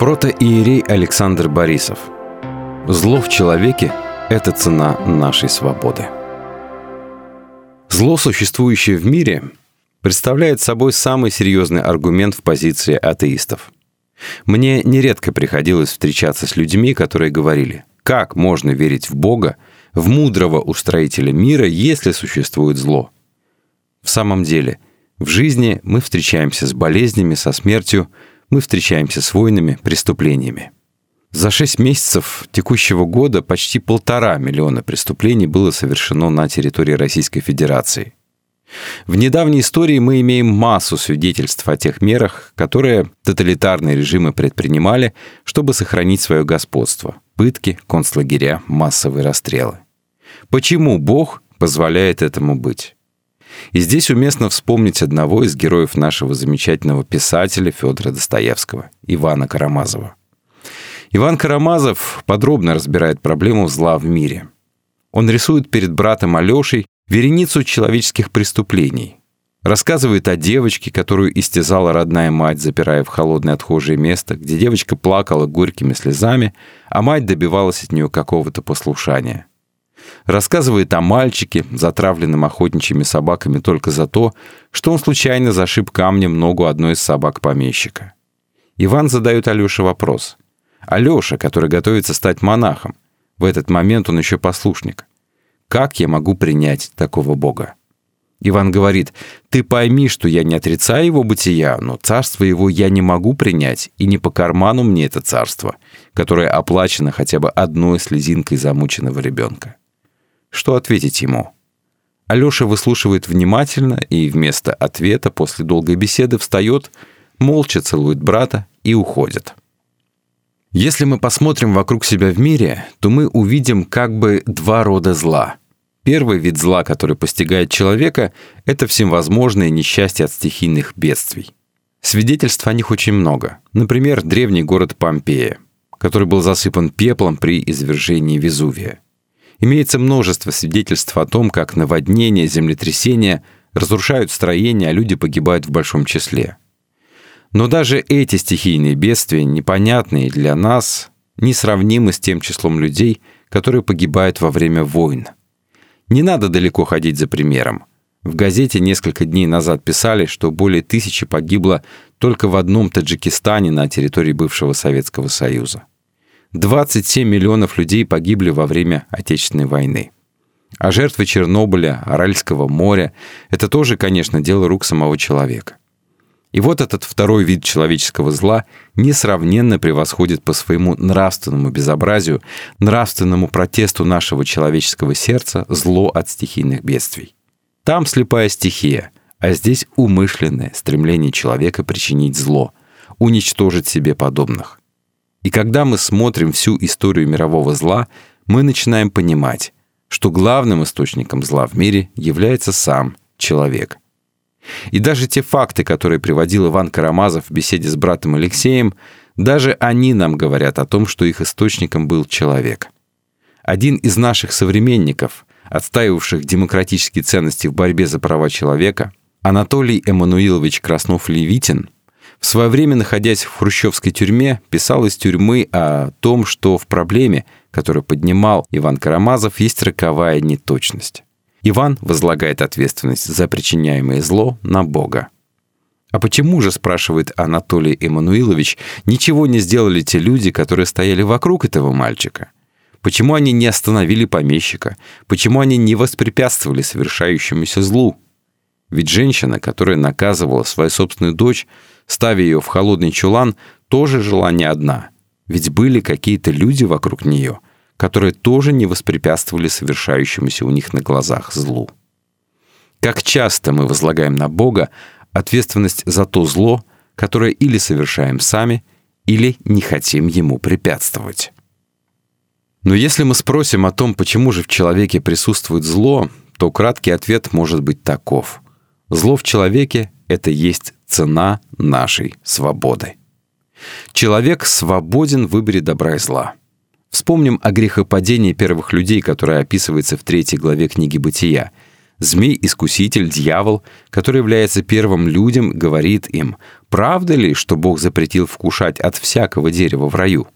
Протоиерей Александр Борисов. Зло в человеке – это цена нашей свободы. Зло, существующее в мире, представляет собой самый серьезный аргумент в позиции атеистов. Мне нередко приходилось встречаться с людьми, которые говорили, как можно верить в Бога, в мудрого устроителя мира, если существует зло. В самом деле, в жизни мы встречаемся с болезнями, со смертью, мы встречаемся с войнами, преступлениями. За шесть месяцев текущего года почти полтора миллиона преступлений было совершено на территории Российской Федерации. В недавней истории мы имеем массу свидетельств о тех мерах, которые тоталитарные режимы предпринимали, чтобы сохранить свое господство. Пытки, концлагеря, массовые расстрелы. Почему Бог позволяет этому быть? И здесь уместно вспомнить одного из героев нашего замечательного писателя Федора Достоевского, Ивана Карамазова. Иван Карамазов подробно разбирает проблему зла в мире. Он рисует перед братом Алешей вереницу человеческих преступлений. Рассказывает о девочке, которую истязала родная мать, запирая в холодное отхожее место, где девочка плакала горькими слезами, а мать добивалась от нее какого-то послушания. Рассказывает о мальчике, затравленном охотничьими собаками только за то, что он случайно зашиб камнем ногу одной из собак помещика. Иван задает Алёше вопрос. Алёша, который готовится стать монахом, в этот момент он еще послушник. Как я могу принять такого Бога? Иван говорит, ты пойми, что я не отрицаю его бытия, но царство его я не могу принять, и не по карману мне это царство, которое оплачено хотя бы одной слезинкой замученного ребенка. Что ответить ему? Алёша выслушивает внимательно и вместо ответа после долгой беседы встает, молча целует брата и уходит. Если мы посмотрим вокруг себя в мире, то мы увидим как бы два рода зла. Первый вид зла, который постигает человека, это всевозможные несчастья от стихийных бедствий. Свидетельств о них очень много. Например, древний город Помпея, который был засыпан пеплом при извержении Везувия. Имеется множество свидетельств о том, как наводнения, землетрясения разрушают строения, а люди погибают в большом числе. Но даже эти стихийные бедствия, непонятные для нас, несравнимы с тем числом людей, которые погибают во время войн. Не надо далеко ходить за примером. В газете несколько дней назад писали, что более тысячи погибло только в одном Таджикистане на территории бывшего Советского Союза. 27 миллионов людей погибли во время Отечественной войны. А жертвы Чернобыля, Аральского моря – это тоже, конечно, дело рук самого человека. И вот этот второй вид человеческого зла несравненно превосходит по своему нравственному безобразию, нравственному протесту нашего человеческого сердца зло от стихийных бедствий. Там слепая стихия, а здесь умышленное стремление человека причинить зло, уничтожить себе подобных. И когда мы смотрим всю историю мирового зла, мы начинаем понимать, что главным источником зла в мире является сам человек. И даже те факты, которые приводил Иван Карамазов в беседе с братом Алексеем, даже они нам говорят о том, что их источником был человек. Один из наших современников, отстаивавших демократические ценности в борьбе за права человека, Анатолий Эммануилович Краснов-Левитин – в свое время, находясь в хрущевской тюрьме, писал из тюрьмы о том, что в проблеме, которую поднимал Иван Карамазов, есть роковая неточность. Иван возлагает ответственность за причиняемое зло на Бога. А почему же, спрашивает Анатолий Эммануилович, ничего не сделали те люди, которые стояли вокруг этого мальчика? Почему они не остановили помещика? Почему они не воспрепятствовали совершающемуся злу? Ведь женщина, которая наказывала свою собственную дочь, ставя ее в холодный чулан, тоже жила не одна. Ведь были какие-то люди вокруг нее, которые тоже не воспрепятствовали совершающемуся у них на глазах злу. Как часто мы возлагаем на Бога ответственность за то зло, которое или совершаем сами, или не хотим ему препятствовать. Но если мы спросим о том, почему же в человеке присутствует зло, то краткий ответ может быть таков. Зло в человеке — это есть цена нашей свободы. Человек свободен в выборе добра и зла. Вспомним о грехопадении первых людей, которое описывается в третьей главе книги «Бытия». Змей-искуситель, дьявол, который является первым людям, говорит им, правда ли, что Бог запретил вкушать от всякого дерева в раю?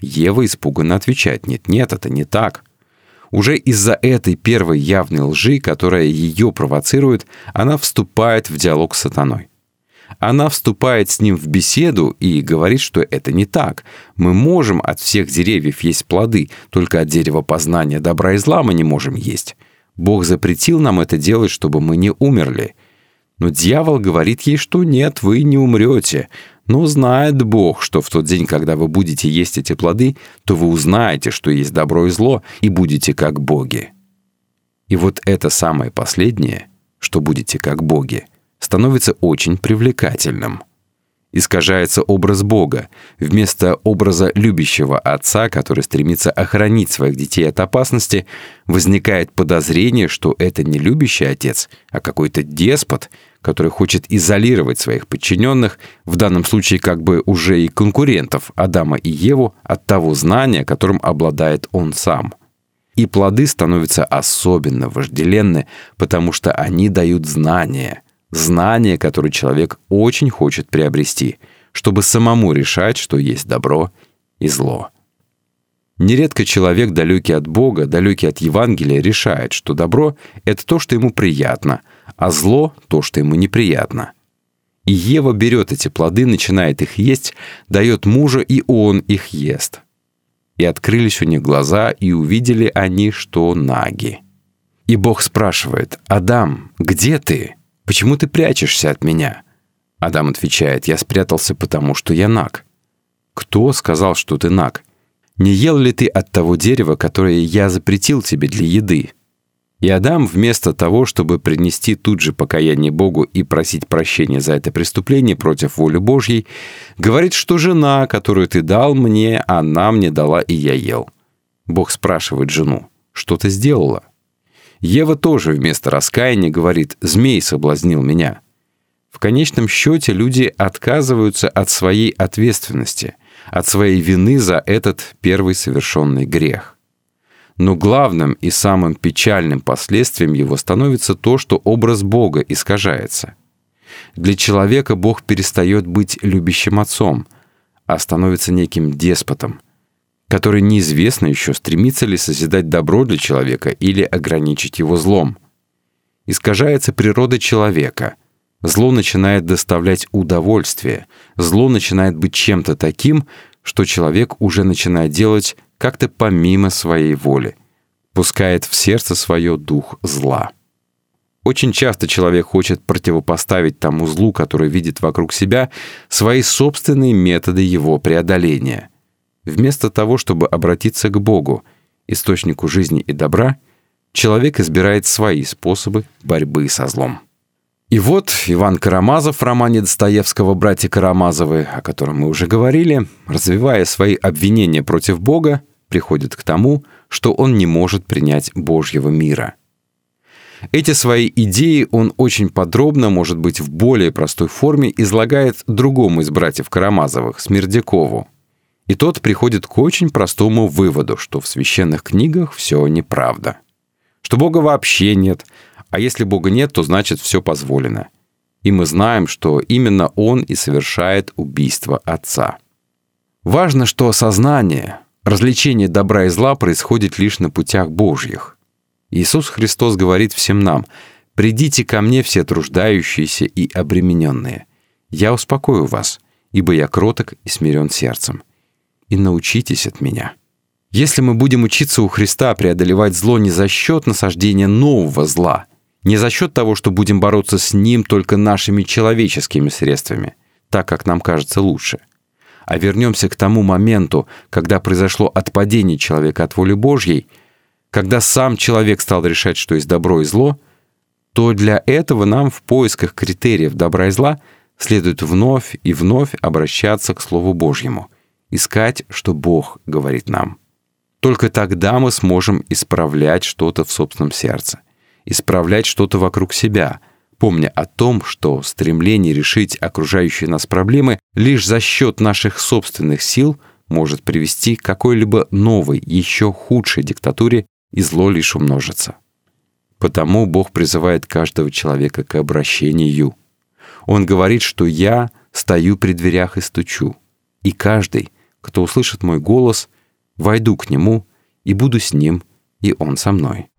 Ева испуганно отвечает, нет, нет, это не так. Уже из-за этой первой явной лжи, которая ее провоцирует, она вступает в диалог с сатаной. Она вступает с ним в беседу и говорит, что это не так. Мы можем от всех деревьев есть плоды, только от дерева познания добра и зла мы не можем есть. Бог запретил нам это делать, чтобы мы не умерли. Но дьявол говорит ей, что нет, вы не умрете. Но знает Бог, что в тот день, когда вы будете есть эти плоды, то вы узнаете, что есть добро и зло, и будете как боги. И вот это самое последнее, что будете как боги, становится очень привлекательным – искажается образ Бога. Вместо образа любящего отца, который стремится охранить своих детей от опасности, возникает подозрение, что это не любящий отец, а какой-то деспот, который хочет изолировать своих подчиненных, в данном случае как бы уже и конкурентов Адама и Еву, от того знания, которым обладает он сам. И плоды становятся особенно вожделенны, потому что они дают знания – знание, которое человек очень хочет приобрести, чтобы самому решать, что есть добро и зло. Нередко человек, далекий от Бога, далекий от Евангелия, решает, что добро — это то, что ему приятно, а зло — то, что ему неприятно. И Ева берет эти плоды, начинает их есть, дает мужа, и он их ест. И открылись у них глаза, и увидели они, что наги. И Бог спрашивает, «Адам, где ты?» Почему ты прячешься от меня?» Адам отвечает, «Я спрятался, потому что я наг». «Кто сказал, что ты наг? Не ел ли ты от того дерева, которое я запретил тебе для еды?» И Адам, вместо того, чтобы принести тут же покаяние Богу и просить прощения за это преступление против воли Божьей, говорит, что жена, которую ты дал мне, она мне дала, и я ел. Бог спрашивает жену, что ты сделала? Ева тоже вместо раскаяния говорит «змей соблазнил меня». В конечном счете люди отказываются от своей ответственности, от своей вины за этот первый совершенный грех. Но главным и самым печальным последствием его становится то, что образ Бога искажается. Для человека Бог перестает быть любящим отцом, а становится неким деспотом – который неизвестно еще, стремится ли созидать добро для человека или ограничить его злом. Искажается природа человека. Зло начинает доставлять удовольствие. Зло начинает быть чем-то таким, что человек уже начинает делать как-то помимо своей воли. Пускает в сердце свое дух зла. Очень часто человек хочет противопоставить тому злу, который видит вокруг себя, свои собственные методы его преодоления. Вместо того, чтобы обратиться к Богу, источнику жизни и добра, человек избирает свои способы борьбы со злом. И вот Иван Карамазов в романе Достоевского «Братья Карамазовы», о котором мы уже говорили, развивая свои обвинения против Бога, приходит к тому, что он не может принять Божьего мира. Эти свои идеи он очень подробно, может быть, в более простой форме, излагает другому из братьев Карамазовых, Смердякову, и тот приходит к очень простому выводу, что в священных книгах все неправда. Что Бога вообще нет, а если Бога нет, то значит все позволено. И мы знаем, что именно Он и совершает убийство Отца. Важно, что осознание, развлечение добра и зла происходит лишь на путях Божьих. Иисус Христос говорит всем нам, «Придите ко мне все труждающиеся и обремененные. Я успокою вас, ибо я кроток и смирен сердцем, и научитесь от меня». Если мы будем учиться у Христа преодолевать зло не за счет насаждения нового зла, не за счет того, что будем бороться с ним только нашими человеческими средствами, так как нам кажется лучше, а вернемся к тому моменту, когда произошло отпадение человека от воли Божьей, когда сам человек стал решать, что есть добро и зло, то для этого нам в поисках критериев добра и зла следует вновь и вновь обращаться к Слову Божьему – искать, что Бог говорит нам. Только тогда мы сможем исправлять что-то в собственном сердце, исправлять что-то вокруг себя, помня о том, что стремление решить окружающие нас проблемы лишь за счет наших собственных сил может привести к какой-либо новой, еще худшей диктатуре, и зло лишь умножится. Потому Бог призывает каждого человека к обращению. Он говорит, что «я стою при дверях и стучу, и каждый, кто услышит мой голос, войду к нему и буду с ним, и он со мной».